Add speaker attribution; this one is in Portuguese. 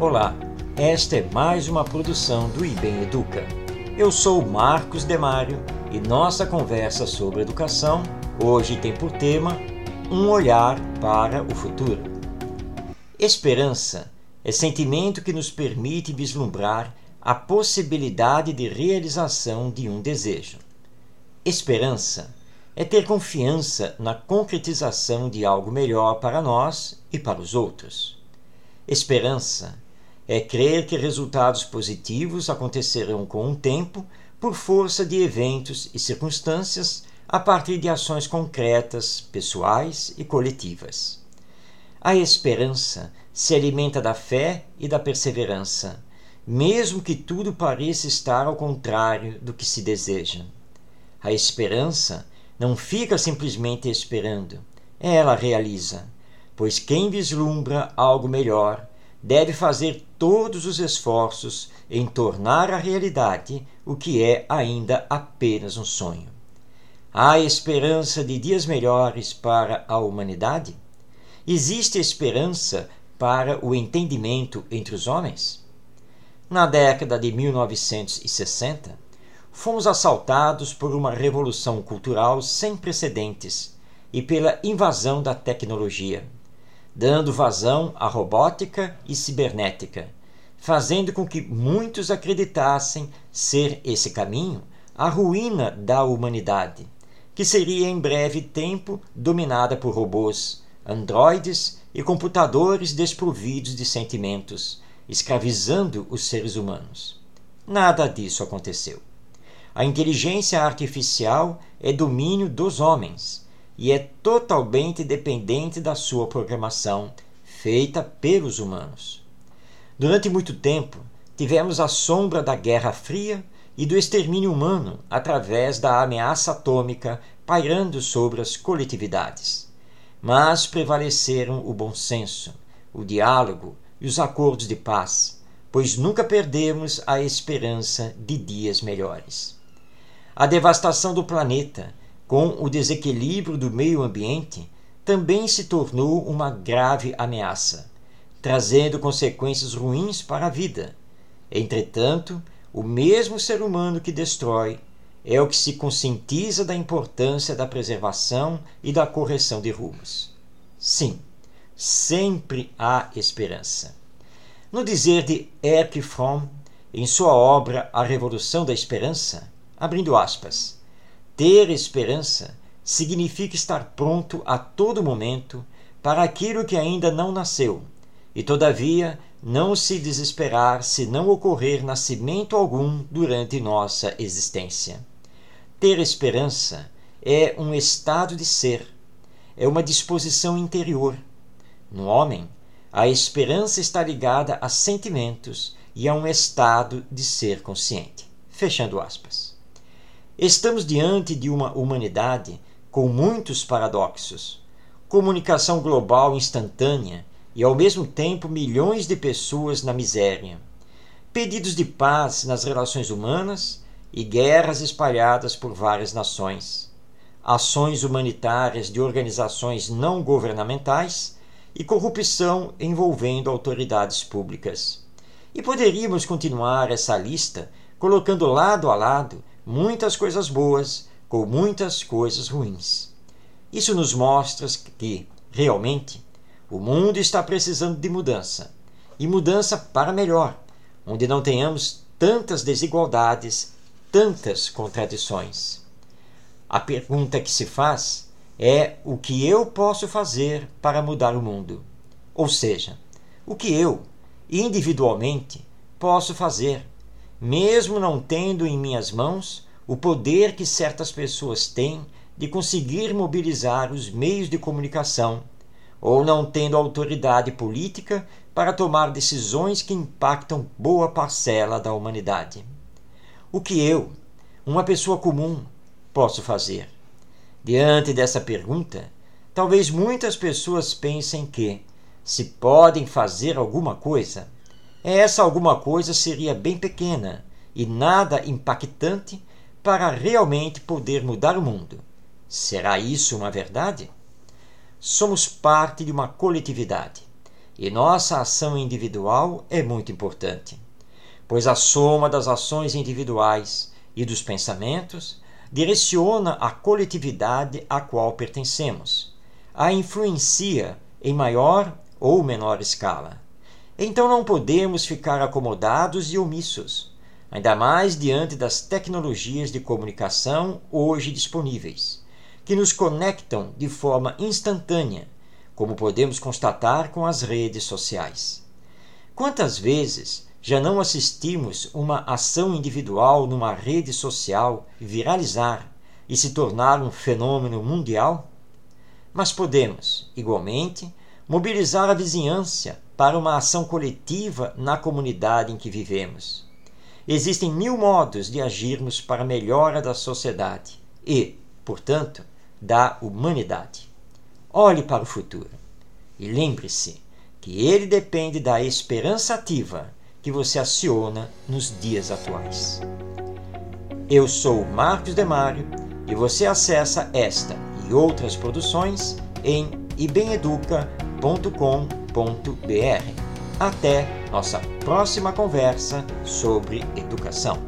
Speaker 1: Olá, esta é mais uma produção do IBEM Educa. Eu sou Marcos Demário e nossa conversa sobre educação hoje tem por tema Um olhar para o futuro. Esperança é sentimento que nos permite vislumbrar a possibilidade de realização de um desejo. Esperança é ter confiança na concretização de algo melhor para nós e para os outros. Esperança é crer que resultados positivos acontecerão com o tempo por força de eventos e circunstâncias a partir de ações concretas, pessoais e coletivas. A esperança se alimenta da fé e da perseverança, mesmo que tudo pareça estar ao contrário do que se deseja. A esperança não fica simplesmente esperando, ela realiza, pois quem vislumbra algo melhor deve fazer todos os esforços em tornar a realidade o que é ainda apenas um sonho. Há esperança de dias melhores para a humanidade? Existe esperança para o entendimento entre os homens? Na década de 1960, fomos assaltados por uma revolução cultural sem precedentes e pela invasão da tecnologia dando vazão à robótica e cibernética, fazendo com que muitos acreditassem ser esse caminho a ruína da humanidade, que seria em breve tempo dominada por robôs, androides e computadores desprovidos de sentimentos, escravizando os seres humanos. Nada disso aconteceu. A inteligência artificial é domínio dos homens e é totalmente dependente da sua programação, feita pelos humanos. Durante muito tempo, tivemos a sombra da Guerra Fria e do extermínio humano através da ameaça atômica pairando sobre as coletividades. Mas prevaleceram o bom senso, o diálogo e os acordos de paz, pois nunca perdemos a esperança de dias melhores. A devastação do planeta com o desequilíbrio do meio ambiente, também se tornou uma grave ameaça, trazendo consequências ruins para a vida. Entretanto, o mesmo ser humano que destrói é o que se conscientiza da importância da preservação e da correção de rumos. Sim, sempre há esperança. No dizer de Erich Fromm, em sua obra A Revolução da Esperança, abrindo aspas, ter esperança significa estar pronto a todo momento para aquilo que ainda não nasceu, e todavia não se desesperar se não ocorrer nascimento algum durante nossa existência. Ter esperança é um estado de ser, é uma disposição interior. No homem, a esperança está ligada a sentimentos e a um estado de ser consciente. Fechando aspas. Estamos diante de uma humanidade com muitos paradoxos. Comunicação global instantânea e, ao mesmo tempo, milhões de pessoas na miséria. Pedidos de paz nas relações humanas e guerras espalhadas por várias nações. Ações humanitárias de organizações não governamentais e corrupção envolvendo autoridades públicas. E poderíamos continuar essa lista colocando lado a lado muitas coisas boas com muitas coisas ruins. Isso nos mostra que, realmente, o mundo está precisando de mudança e mudança para melhor, onde não tenhamos tantas desigualdades, tantas contradições. A pergunta que se faz é o que eu posso fazer para mudar o mundo? Ou seja, o que eu, individualmente, posso fazer mesmo não tendo em minhas mãos o poder que certas pessoas têm de conseguir mobilizar os meios de comunicação, ou não tendo autoridade política para tomar decisões que impactam boa parcela da humanidade. O que eu, uma pessoa comum, posso fazer? Diante dessa pergunta, talvez muitas pessoas pensem que, se podem fazer alguma coisa, essa alguma coisa seria bem pequena e nada impactante para realmente poder mudar o mundo. Será isso uma verdade? Somos parte de uma coletividade E nossa ação individual é muito importante, pois a soma das ações individuais e dos pensamentos direciona a coletividade a qual pertencemos, a influencia em maior ou menor escala. Então não podemos ficar acomodados e omissos, ainda mais diante das tecnologias de comunicação hoje disponíveis, que nos conectam de forma instantânea, como podemos constatar com as redes sociais. Quantas vezes já não assistimos uma ação individual numa rede social viralizar e se tornar um fenômeno mundial? Mas podemos, igualmente, mobilizar a vizinhança para uma ação coletiva na comunidade em que vivemos. Existem mil modos de agirmos para a melhora da sociedade e, portanto, da humanidade. Olhe para o futuro e lembre-se que ele depende da esperança ativa que você aciona nos dias atuais. Eu sou Marcos Demário e você acessa esta e outras produções em ibemeduca.com.br. Até nossa próxima conversa sobre educação.